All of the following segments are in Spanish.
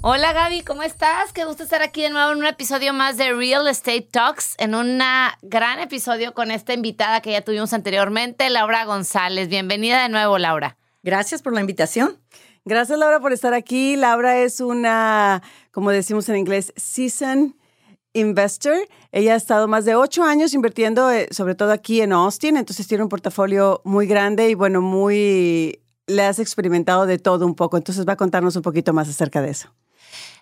Hola Gaby, ¿cómo estás? Qué gusto estar aquí de nuevo en un episodio más de Real Estate Talks, en un gran episodio con esta invitada que ya tuvimos anteriormente, Laura González. Bienvenida de nuevo, Laura. Gracias por la invitación. Gracias, Laura, por estar aquí. Laura es una, como decimos en inglés, season investor. Ella ha estado más de ocho años invirtiendo, eh, sobre todo aquí en Austin, entonces tiene un portafolio muy grande y bueno, muy, le has experimentado de todo un poco, entonces va a contarnos un poquito más acerca de eso.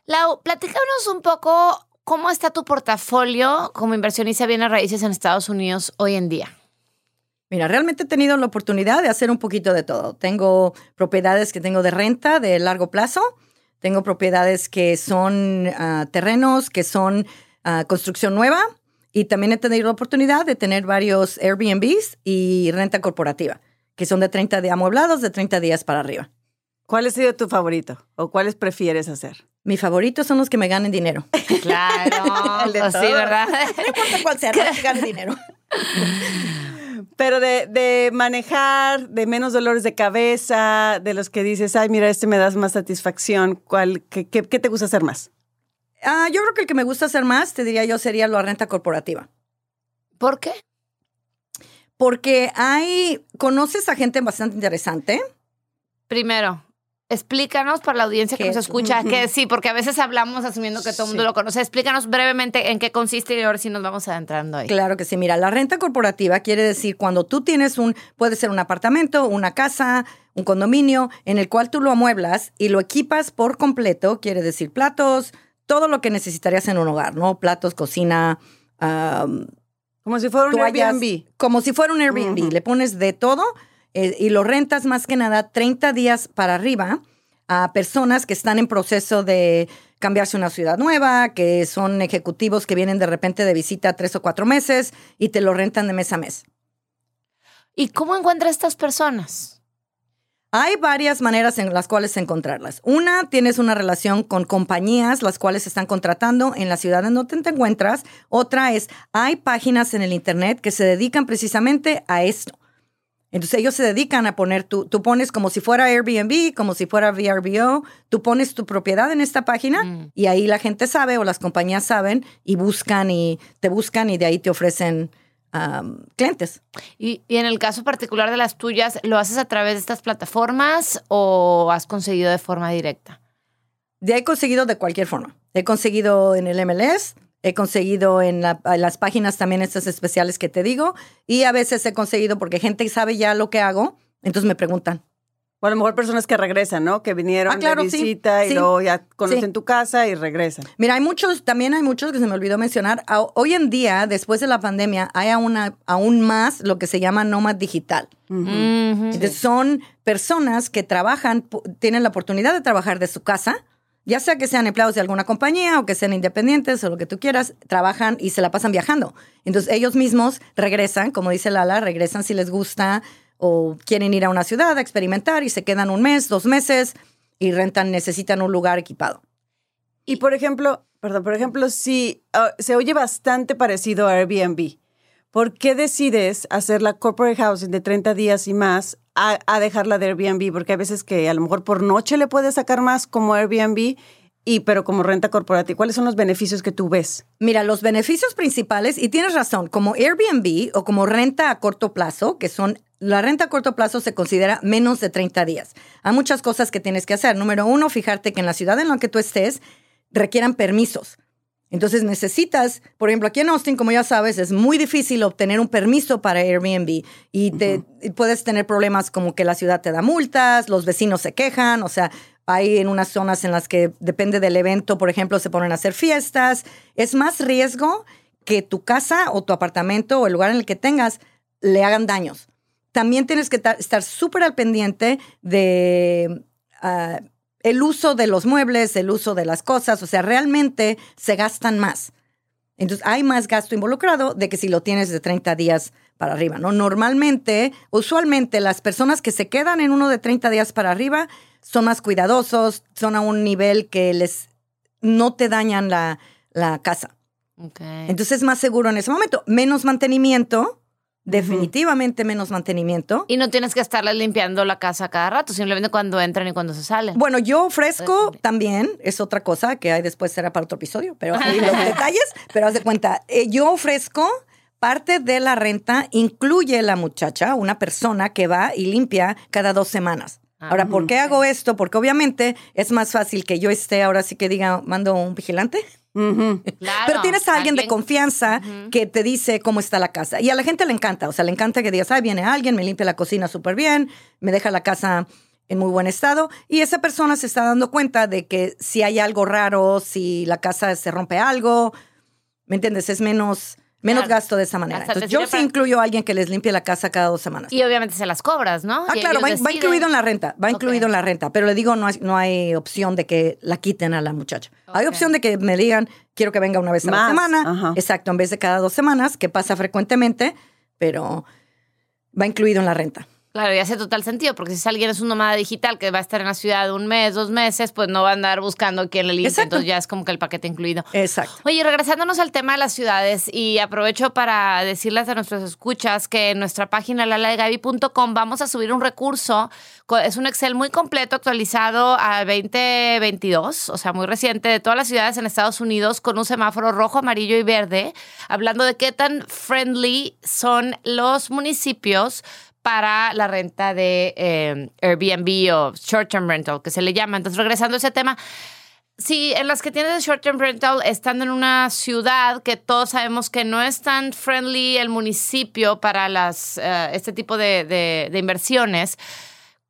Lau, platícanos un poco cómo está tu portafolio como inversionista de bienes raíces en Estados Unidos hoy en día. Mira, realmente he tenido la oportunidad de hacer un poquito de todo. Tengo propiedades que tengo de renta de largo plazo, tengo propiedades que son ah, terrenos, que son ah, construcción nueva y también he tenido la oportunidad de tener varios Airbnbs y renta corporativa, que son de 30 días amueblados, de 30 días para arriba. ¿Cuál ha sido tu favorito o cuáles prefieres hacer? Mi favorito son los que me ganen dinero. Claro, pues sí, ¿verdad? No importa cuál sea, los que ganen dinero. Pero de, de, manejar, de menos dolores de cabeza, de los que dices, ay, mira, este me das más satisfacción, ¿cuál, qué, qué, qué te gusta hacer más? Ah, yo creo que el que me gusta hacer más, te diría yo, sería la renta corporativa. ¿Por qué? Porque hay, conoces a gente bastante interesante. Primero, Explícanos para la audiencia que nos escucha, que sí, porque a veces hablamos asumiendo que todo el mundo lo conoce. Explícanos brevemente en qué consiste y ahora sí nos vamos adentrando ahí. Claro que sí. Mira, la renta corporativa quiere decir cuando tú tienes un, puede ser un apartamento, una casa, un condominio, en el cual tú lo amueblas y lo equipas por completo, quiere decir platos, todo lo que necesitarías en un hogar, ¿no? Platos, cocina, como si fuera un Airbnb. Como si fuera un Airbnb. Le pones de todo eh, y lo rentas más que nada 30 días para arriba a personas que están en proceso de cambiarse a una ciudad nueva, que son ejecutivos que vienen de repente de visita tres o cuatro meses y te lo rentan de mes a mes. ¿Y cómo encuentras estas personas? Hay varias maneras en las cuales encontrarlas. Una, tienes una relación con compañías las cuales están contratando en la ciudad en donde te encuentras. Otra es, hay páginas en el Internet que se dedican precisamente a esto entonces ellos se dedican a poner, tú, tú pones como si fuera Airbnb, como si fuera VRBO, tú pones tu propiedad en esta página mm. y ahí la gente sabe o las compañías saben y buscan y te buscan y de ahí te ofrecen clientes. Y, y, en el caso particular de las tuyas, ¿lo haces a través de estas plataformas o has conseguido de forma directa? De he conseguido de cualquier forma. He conseguido en el MLS, He conseguido en, las páginas también estas especiales que te digo y a veces he conseguido porque gente sabe ya lo que hago, entonces me preguntan. O a lo mejor personas que regresan, ¿no? Que vinieron ah, claro, de visita y luego ya conocen tu casa y regresan. Mira, hay muchos, también hay muchos que se me olvidó mencionar. Hoy en día, después de la pandemia, hay aún, aún más lo que se llama nómad digital. Entonces, son personas que trabajan, tienen la oportunidad de trabajar de su casa, ya sea que sean empleados de alguna compañía o que sean independientes o lo que tú quieras, trabajan y se la pasan viajando. Entonces ellos mismos regresan, como dice Lala, regresan si les gusta o quieren ir a una ciudad a experimentar y se quedan un mes, dos meses y rentan, necesitan un lugar equipado. Y por ejemplo, perdón, por ejemplo, si ah, se oye bastante parecido a Airbnb, ¿por qué decides hacer la corporate housing de 30 días y más a, dejarla de Airbnb, porque hay veces que a lo mejor por noche le puedes sacar más como Airbnb, y pero como renta corporativa, ¿cuáles son los beneficios que tú ves? Mira, los beneficios principales, y tienes razón, como Airbnb o como renta a corto plazo, que son, la renta a corto plazo se considera menos de 30 días. Hay muchas cosas que tienes que hacer. Número uno, fijarte que en la ciudad en la que tú estés requieran permisos. Entonces necesitas, por ejemplo, aquí en Austin, como ya sabes, es muy difícil obtener un permiso para Airbnb y te, puedes tener problemas como que la ciudad te da multas, los vecinos se quejan, o sea, hay en unas zonas en las que depende del evento, por ejemplo, se ponen a hacer fiestas. Es más riesgo que tu casa o tu apartamento o el lugar en el que tengas le hagan daños. También tienes que estar súper al pendiente de... Ah, el uso de los muebles, el uso de las cosas, o sea, realmente se gastan más. Entonces, hay más gasto involucrado de que si lo tienes de 30 días para arriba, ¿no? Normalmente, usualmente, las personas que se quedan en uno de 30 días para arriba son más cuidadosos, son a un nivel que les no te dañan la, la casa. Okay. Entonces es más seguro en ese momento. Menos mantenimiento, definitivamente menos mantenimiento. Y no tienes que estarles limpiando la casa cada rato, simplemente cuando entran y cuando se salen. Bueno, yo ofrezco también, es otra cosa que hay después será para otro episodio, pero ahí los detalles, pero haz de cuenta, eh, yo ofrezco parte de la renta, incluye la muchacha, una persona que va y limpia cada dos semanas. Ahora, ¿por qué hago esto? Porque obviamente es más fácil que yo esté ahora sí que diga, mando un vigilante. Claro, Pero tienes a alguien de confianza que te dice cómo está la casa. Y a la gente le encanta. O sea, le encanta que digas, ay, viene alguien, me limpia la cocina súper bien, me deja la casa en muy buen estado. Y esa persona se está dando cuenta de que si hay algo raro, si la casa se rompe algo, ¿me entiendes? Es menos, menos Claro. gasto de esa manera. Hasta Entonces, yo sí para- incluyo a alguien que les limpie la casa cada dos semanas. Y obviamente se las cobras, ¿no? Ah, Y claro, va, incluido en la renta, va incluido en la renta, pero le digo, no hay, no hay opción de que la quiten a la muchacha. Hay opción de que me digan, quiero que venga una vez a la semana, ajá. exacto, en vez de cada dos semanas, que pasa frecuentemente, pero va incluido en la renta. Claro, y hace total sentido, porque si alguien es un nómada digital que va a estar en la ciudad un mes, dos meses, pues no va a andar buscando quién le limpie, Exacto. entonces ya es como que el paquete incluido. Exacto. Oye, regresándonos al tema de las ciudades y aprovecho para decirles a nuestros escuchas que en nuestra página laladegaby.com vamos a subir un recurso, es un Excel muy completo actualizado a 2022, o sea, muy reciente, de todas las ciudades en Estados Unidos con un semáforo rojo, amarillo y verde, hablando de qué tan friendly son los municipios para la renta de eh, Airbnb o short-term rental, que se le llama. Entonces, regresando a ese tema, Sí, en las que tienes de short term rental, estando en una ciudad que todos sabemos que no es tan friendly el municipio para las, eh, este tipo de, de- inversiones,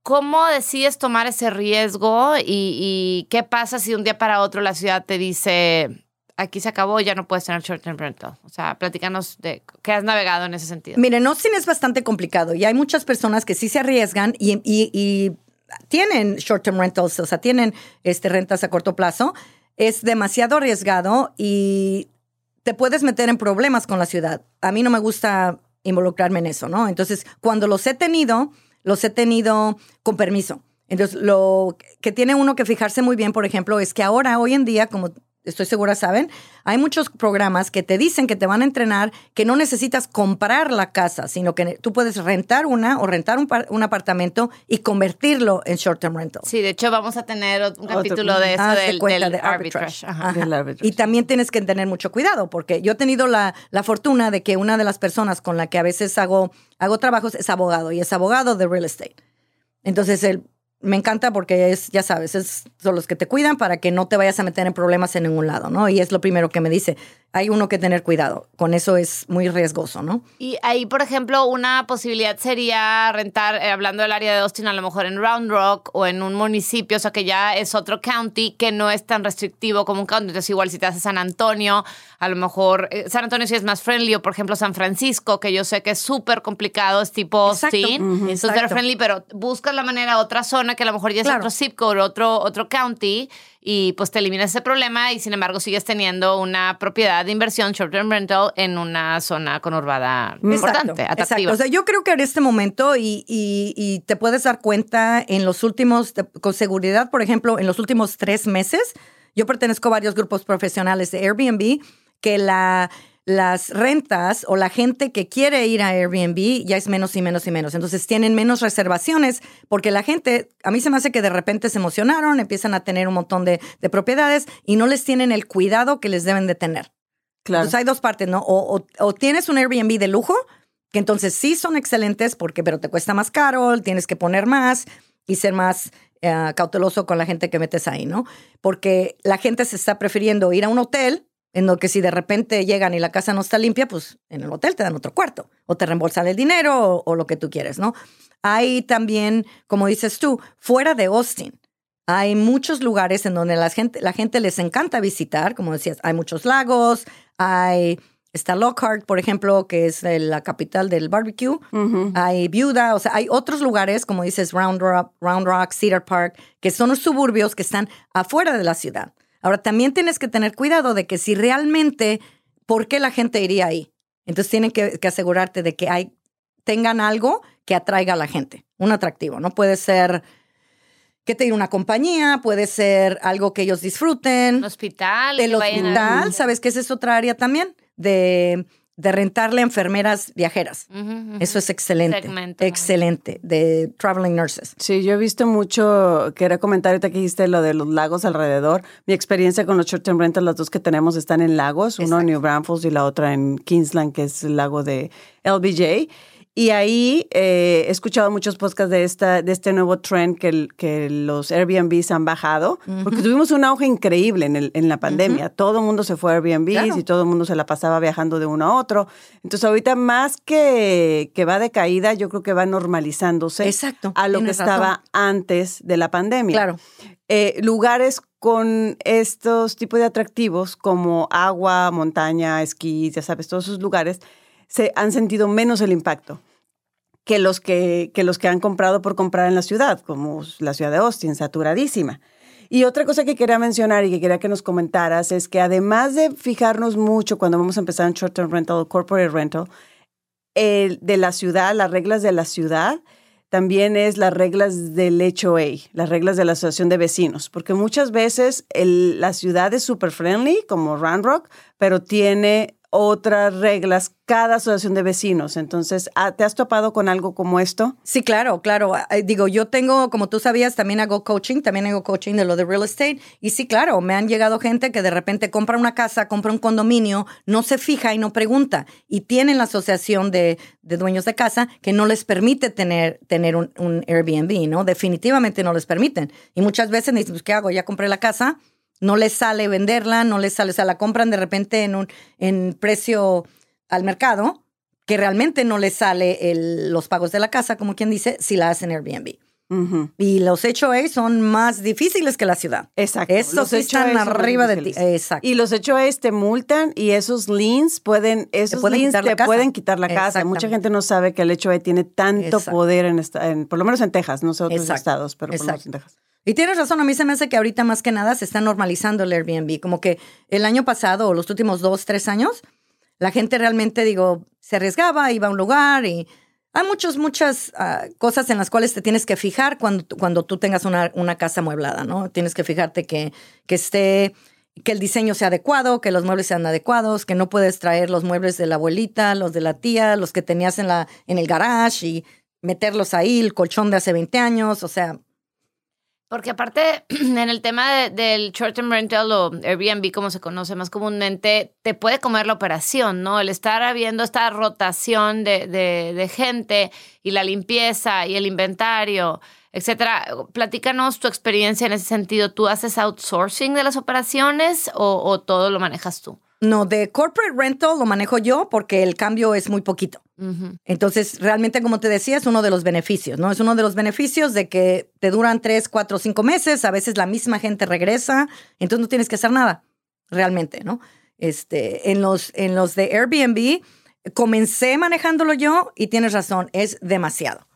¿cómo decides tomar ese riesgo y, y qué pasa si un día para otro la ciudad te dice, aquí se acabó, ya no puedes tener short term rental? O sea, platícanos de qué has navegado en ese sentido. Miren, Austin es bastante complicado y hay muchas personas que sí se arriesgan y, y- y tienen short-term rentals, o sea, tienen este, rentas a corto plazo. Es demasiado arriesgado y te puedes meter en problemas con la ciudad. A mí no me gusta involucrarme en eso, ¿no? Entonces, cuando los he tenido, los he tenido con permiso. Entonces, lo que tiene uno que fijarse muy bien, por ejemplo, es que ahora, hoy en día, como estoy segura saben, hay muchos programas que te dicen que te van a entrenar que no necesitas comprar la casa, sino que tú puedes rentar una o rentar un, par- un apartamento y convertirlo en short-term rental. Sí, de hecho vamos a tener un capítulo de eso del, cuenta del de arbitrage. Ajá. Del arbitrage. Y también tienes que tener mucho cuidado, porque yo he tenido la, la fortuna de que una de las personas con la que a veces hago, hago trabajos es abogado y es abogado de real estate. Entonces, él me encanta porque es, ya sabes, es, son los que te cuidan para que no te vayas a meter en problemas en ningún lado, ¿no? Y es lo primero que me dice. Hay uno que tener cuidado. Con eso es muy riesgoso, ¿no? Y ahí, por ejemplo, una posibilidad sería rentar, eh, hablando del área de Austin, a lo mejor en Round Rock o en un municipio, o sea que ya es otro county que no es tan restrictivo como un county. Entonces, igual si te haces San Antonio, a lo mejor eh, San Antonio sí es más friendly, o por ejemplo San Francisco, que yo sé que es súper complicado, es tipo Exacto. Austin, Ujú, es súper exacto. friendly, pero buscas la manera, otra zona que a lo mejor ya es Claro. otro zip code, otro, otro county, y pues te eliminas ese problema y sin embargo sigues teniendo una propiedad de inversión short-term rental en una zona conurbada importante, Exacto, atractiva. exacto. O sea, yo creo que en este momento, y, y- y te puedes dar cuenta en los últimos, con seguridad, por ejemplo, en los últimos tres meses, yo pertenezco a varios grupos profesionales de Airbnb, que la, las rentas o la gente que quiere ir a Airbnb ya es menos y menos y menos. Entonces tienen menos reservaciones porque la gente, a mí se me hace que de repente se emocionaron, empiezan a tener un montón de, de propiedades y no les tienen el cuidado que les deben de tener. Claro. Entonces hay dos partes, ¿no? O, o- o tienes un Airbnb de lujo, que entonces sí son excelentes, porque, pero te cuesta más caro, tienes que poner más y ser más eh, cauteloso con la gente que metes ahí, ¿no? Porque la gente se está prefiriendo ir a un hotel, en lo que si de repente llegan y la casa no está limpia, pues en el hotel te dan otro cuarto, o te reembolsan el dinero, o, o lo que tú quieres, ¿no? Hay también, como dices tú, fuera de Austin. Hay muchos lugares en donde la gente, la gente les encanta visitar, como decías, hay muchos lagos, hay Está Lockhart, por ejemplo, que es la capital del barbecue. Hay Viuda, o sea, hay otros lugares, como dices, Round Rock, Round Rock, Cedar Park, que son los suburbios que están afuera de la ciudad. Ahora, también tienes que tener cuidado de que si realmente, ¿por qué la gente iría ahí? Entonces, tienen que, que asegurarte de que hay, tengan algo que atraiga a la gente, un atractivo. No puede ser que te una compañía, puede ser algo que ellos disfruten. Un hospital. El que hospital, ¿sabes qué? Esa es otra área también de, de rentarle a enfermeras viajeras. Eso es excelente. Segmento. Excelente. De traveling nurses. Sí, yo he visto mucho, quería comentar ahorita que dijiste lo de los lagos alrededor. Mi experiencia con los short term rentals, las dos que tenemos están en lagos, uno en New Braunfels y la otra en Kingsland, que es el lago de LBJ. Y ahí eh, he escuchado muchos podcasts de, esta, de este nuevo trend que, el- que los Airbnbs han bajado, porque tuvimos un auge increíble en, el, en la pandemia. Todo el mundo se fue a Airbnbs Claro. y todo el mundo se la pasaba viajando de uno a otro. Entonces ahorita más que, que va de caída, yo creo que va normalizándose Exacto, a lo que estaba razón. antes de la pandemia. Claro. Eh, lugares con estos tipos de atractivos como agua, montaña, esquí, ya sabes, todos esos lugares se han sentido menos el impacto que los que, que los que han comprado por comprar en la ciudad, como la ciudad de Austin, saturadísima. Y otra cosa que quería mencionar y que quería que nos comentaras es que además de fijarnos mucho cuando vamos a empezar un short-term rental o corporate rental, de la ciudad, las reglas de la ciudad, también es las reglas del HOA, las reglas de la asociación de vecinos, porque muchas veces la ciudad es super friendly, como Round Rock, pero tiene otras reglas cada asociación de vecinos. Entonces, ah, ¿te has topado con algo como esto? Sí, claro, claro. Eh, Digo, yo tengo, como tú sabías, también hago coaching, también hago coaching de lo de real estate. Y sí, claro, me han llegado gente que de repente compra una casa, compra un condominio, no se fija y no pregunta. Y tienen la asociación de, de dueños de casa que no les permite tener, tener un, un Airbnb, ¿no? Definitivamente no les permiten. Y muchas veces dicen, pues, ¿qué hago? Ya compré la casa, no les sale venderla, no les sale, o sea, la compran de repente en un en precio al mercado que realmente no les sale el- los pagos de la casa, como quien dice, si la hacen Airbnb. Ujú. Y los HOA son más difíciles que la ciudad. Exacto. Estos están arriba de ti. Exacto. Y los HOAs te multan y esos liens pueden, esos pueden liens quitar la te casa. pueden quitar la casa. Mucha gente no sabe que el HOA tiene tanto Exacto. poder en, esta, en, por lo menos en Texas, no sé otros Exacto. estados, pero por lo menos en Texas. Y tienes razón, a mí se me hace que ahorita más que nada se está normalizando el Airbnb. Como que el año pasado o los últimos dos, tres años, la gente realmente, digo, se arriesgaba, iba a un lugar y hay muchas, muchas ah, cosas en las cuales te tienes que fijar cuando, cuando tú tengas una, una casa amueblada, ¿no? Tienes que fijarte que, que esté, que el diseño sea adecuado, que los muebles sean adecuados, que no puedes traer los muebles de la abuelita, los de la tía, los que tenías en, la, en el garage y meterlos ahí, el colchón de hace 20 años, o sea, Porque aparte, en el tema de- del short-term rental o Airbnb, como se conoce más comúnmente, te puede comer la operación, ¿no? El estar habiendo esta rotación de, de- de gente y la limpieza y el inventario, etcétera. Platícanos tu experiencia en ese sentido. ¿Tú haces outsourcing de las operaciones o, o todo lo manejas tú? No, de corporate rental lo manejo yo porque el cambio es muy poquito. Entonces, realmente, como te decía, es uno de los beneficios, ¿no? Es uno de los beneficios de que te duran tres, cuatro, cinco meses, a veces la misma gente regresa, entonces no tienes que hacer nada, realmente, ¿no? Este, en los, en los de Airbnb, comencé manejándolo yo y tienes razón, es demasiado.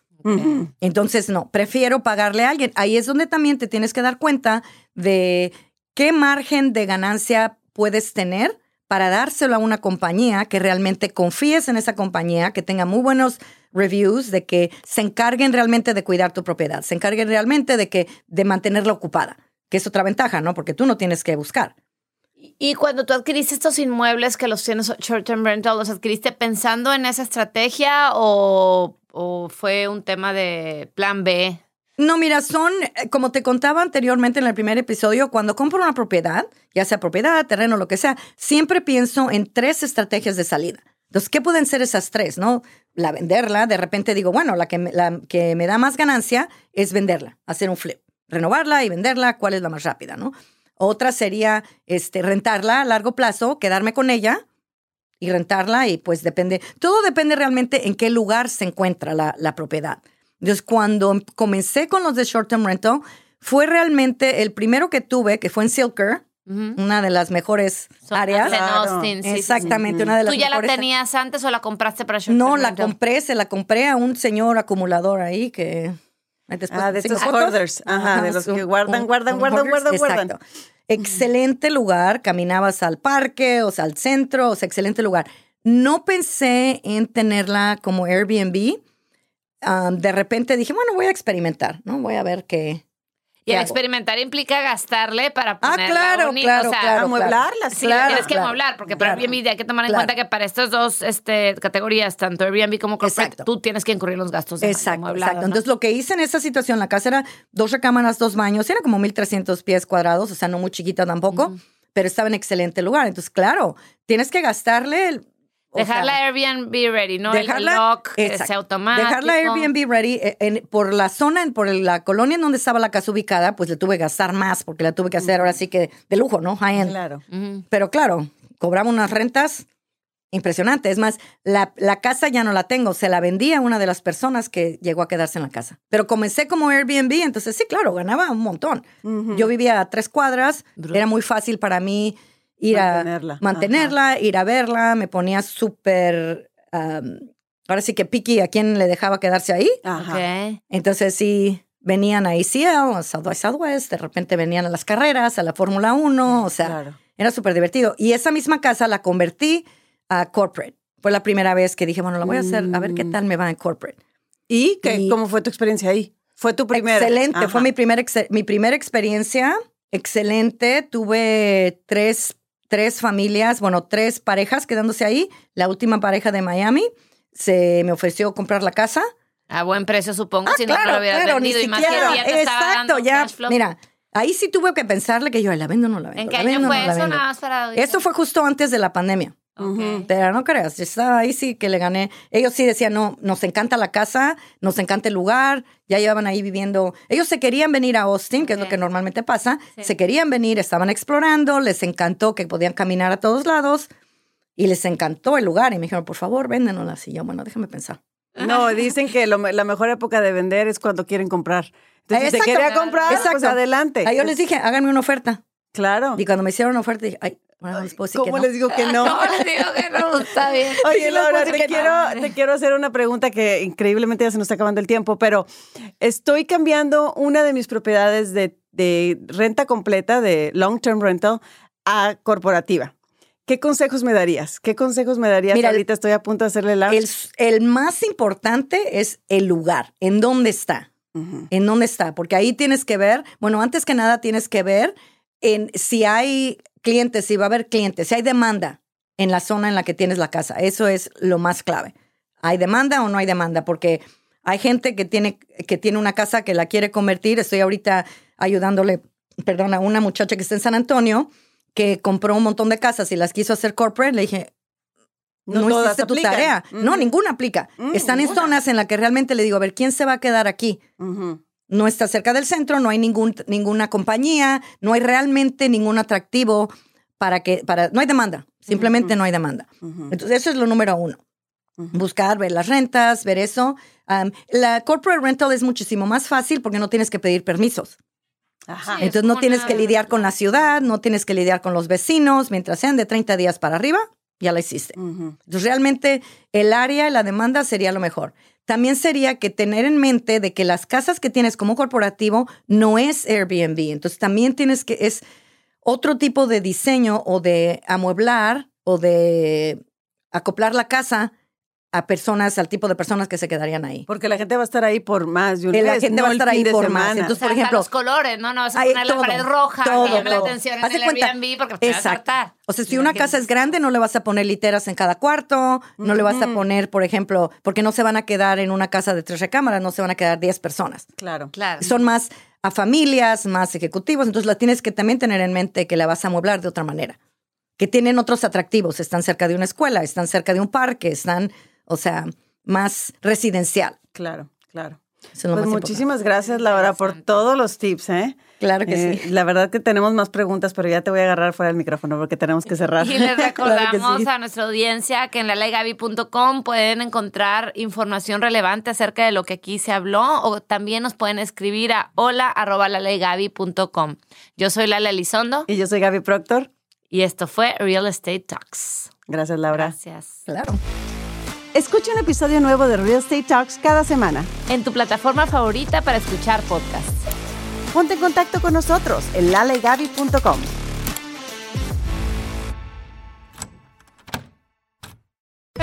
Entonces, no, prefiero pagarle a alguien. Ahí es donde también te tienes que dar cuenta de qué margen de ganancia puedes tener para dárselo a una compañía que realmente confíes en esa compañía, que tenga muy buenos reviews, de que se encarguen realmente de cuidar tu propiedad, se encarguen realmente de que de mantenerla ocupada, que es otra ventaja, ¿no? Porque tú no tienes que buscar. Y cuando tú adquiriste estos inmuebles que los tienes short-term rental, ¿los adquiriste pensando en esa estrategia o fue un tema de plan B? No, mira, son, eh, como te contaba anteriormente en el primer episodio, cuando compro una propiedad, ya sea propiedad, terreno, lo que sea, siempre pienso en tres estrategias de salida. Entonces, ¿qué pueden ser esas tres, no? La venderla, de repente digo, bueno, la que la que me da más ganancia es venderla, hacer un flip, renovarla y venderla, ¿cuál es la más rápida, no? Otra sería este, rentarla a largo plazo, quedarme con ella y rentarla y pues depende, todo depende realmente en qué lugar se encuentra la, la propiedad. Entonces, cuando comencé con los de short term rental, fue realmente el primero que tuve, que fue en Silker, una de las mejores Zonas áreas. en Claro. Austin, sí, sí, sí. Exactamente, una de las ¿Tú ya la mejores. tenías antes o la compraste para short No, term la rental? compré, se la compré a un señor acumulador ahí que... después Ah, de estos fotos. hoarders. Ajá, de los que guardan, un- guardan, un guardan, hoarders, guardan, guardan. exacto. Excelente lugar, caminabas al parque, o sea, al centro, o sea, excelente lugar. No pensé en tenerla como Airbnb. De repente dije, bueno, voy a experimentar, ¿no? Voy a ver qué. Y experimentar implica gastarle para Ah, ponerla claro, bonita, claro, o sea, claro. amueblarla, Sí, claro, tienes que claro, amueblar, porque para claro. Airbnb hay que tomar en Claro. cuenta que para estas dos este, categorías, tanto Airbnb como corporate, Exacto. tú tienes que incurrir los gastos de Exacto, amueblado, exacto. ¿no? Entonces, lo que hice en esa situación, la casa era dos recámaras, dos baños, era como 1300 pies cuadrados, o sea, no muy chiquita tampoco, pero estaba en excelente lugar. Entonces, claro, tienes que gastarle Dejarla sea, Airbnb ready, ¿no? El- dejarla- el lock, que exacto. automático. Dejarla Airbnb ready eh, en- por la zona, en- por la colonia en donde estaba la casa ubicada, pues le tuve que gastar más porque la tuve que hacer ahora sí que de lujo, ¿no? High end. Claro. Pero claro, cobraba unas rentas impresionantes. Es más, la, la casa ya no la tengo, se la vendí a una de las personas que llegó a quedarse en la casa. Pero comencé como Airbnb, entonces sí, claro, ganaba un montón. Yo vivía a tres cuadras, era muy fácil para mí ir Mantenerla. a mantenerla, ir a verla, me ponía súper... ahora sí que piqui a quién le dejaba quedarse ahí. Ajá. Entonces sí, venían a ACL, a South by Southwest, de repente venían a las carreras, a la Fórmula 1, o sea, Claro. era súper divertido. Y esa misma casa la convertí a corporate. Fue la primera vez que dije, bueno, la voy a hacer, a ver qué Mm. tal me va en corporate. ¿Y, qué, Y- cómo fue tu experiencia ahí? ¿Fue tu primera? Excelente, Ajá. fue mi, primer ex- mi primera experiencia. Excelente, tuve tres, tres familias, bueno, tres parejas quedándose ahí. La última pareja de Miami se me ofreció comprar la casa. A buen precio, supongo, Ah, si no te lo hubieras claro, ni vendido. Y más que siquiera. ya te estaba dando Exacto, ya. Mira, ahí sí tuve que pensarle que yo la vendo o no la vendo. ¿En qué año vendo fue no eso? Nada más para... Eso fue justo antes de la pandemia. Pero no creas, yo estaba ahí sí que le gané. Ellos sí decían, no, nos encanta la casa, nos encanta el lugar, ya llevaban ahí viviendo. Ellos se querían venir a Austin, que es lo que normalmente pasa. Sí. Se querían venir, estaban explorando, les encantó que podían caminar a todos lados y les encantó el lugar. Y me dijeron, por favor, véndenoslas. Y yo, bueno, déjame pensar. No, dicen que lo la mejor época de vender es cuando quieren comprar. Entonces, si te Exacto. quería comprar, pues adelante. Ahí yo les dije, háganme una oferta. Claro. Y cuando me hicieron una oferta, dije, ay, bueno, que ¿Cómo no. les digo que no? ¿Cómo les digo que no? Está bien. Oye, Laura, te quiero, no. te quiero hacer una pregunta que increíblemente ya se nos está acabando el tiempo, pero estoy cambiando una de mis propiedades de, de renta completa, de long term rental, a corporativa. ¿Qué consejos me darías? ¿Qué consejos me darías? Mira, Ahorita estoy a punto de hacerle la... El, el más importante es el lugar, en dónde está. En dónde está, porque ahí tienes que ver, bueno, antes que nada tienes que ver en si hay clientes, si va a haber clientes, si hay demanda en la zona en la que tienes la casa. Eso es lo más clave. ¿Hay demanda o no hay demanda? Porque hay gente que tiene, que tiene una casa que la quiere convertir. Estoy ahorita ayudándole, perdón, a una muchacha que está en San Antonio que compró un montón de casas y las quiso hacer corporate. Le dije, no, todas hiciste tu aplican. tarea. No, ninguna aplica. Mm, Están en zonas en las que realmente le digo, a ver, ¿quién se va a quedar aquí? No está cerca del centro, no hay ningún, ninguna compañía, no hay realmente ningún atractivo para que, para, no hay demanda, simplemente no hay demanda. Entonces, eso es lo número uno. Buscar, ver las rentas, ver eso. La corporate rental es muchísimo más fácil porque no tienes que pedir permisos. Ajá. Sí. Entonces, no tienes que lidiar con la ciudad, no tienes que lidiar con los vecinos, mientras sean de 30 días para arriba, ya la hiciste. Entonces, realmente el área y la demanda sería lo mejor. También sería que tener en mente de que las casas que tienes como corporativo no es Airbnb. Entonces, también tienes que, es otro tipo de diseño o de amueblar o de acoplar la casa a personas, al tipo de personas que se quedarían ahí. Porque la gente va a estar ahí por más de un Eh, la gente no va a estar ahí por más. semana. Entonces, O sea, por ejemplo, los colores, ¿no? No vas a la pared roja todo, que llame la todo. atención en Haz de el cuenta- Airbnb porque te vas a Exacto. hartar. O sea, si una casa es grande, no le vas a poner literas en cada cuarto, no le vas a poner, por ejemplo, porque no se van a quedar en una casa de tres recámaras, no se van a quedar 10 personas. Claro. Claro. Son más a familias, más ejecutivos, entonces la tienes que también tener en mente que la vas a amueblar de otra manera. Que tienen otros atractivos, están cerca de una escuela, están cerca de un parque, están, o sea, más residencial. Claro, claro. Eso es lo Pues más muchísimas gracias, Laura, por todos los tips, ¿eh? Claro que Eh, sí. La verdad que tenemos más preguntas, pero ya te voy a agarrar fuera del micrófono porque tenemos que cerrar. Y les recordamos Claro que sí. a nuestra audiencia que en la leygaby.com pueden encontrar información relevante acerca de lo que aquí se habló o también nos pueden escribir a hola arroba lalaygaby.com. Yo soy Lala Elizondo Y yo soy Gaby Proctor. y esto fue Real Estate Talks. Gracias, Laura. Gracias. Claro. Escucha un episodio nuevo de Real Estate Talks cada semana. En tu plataforma favorita para escuchar podcasts. Ponte en contacto con nosotros en lalegaby.com.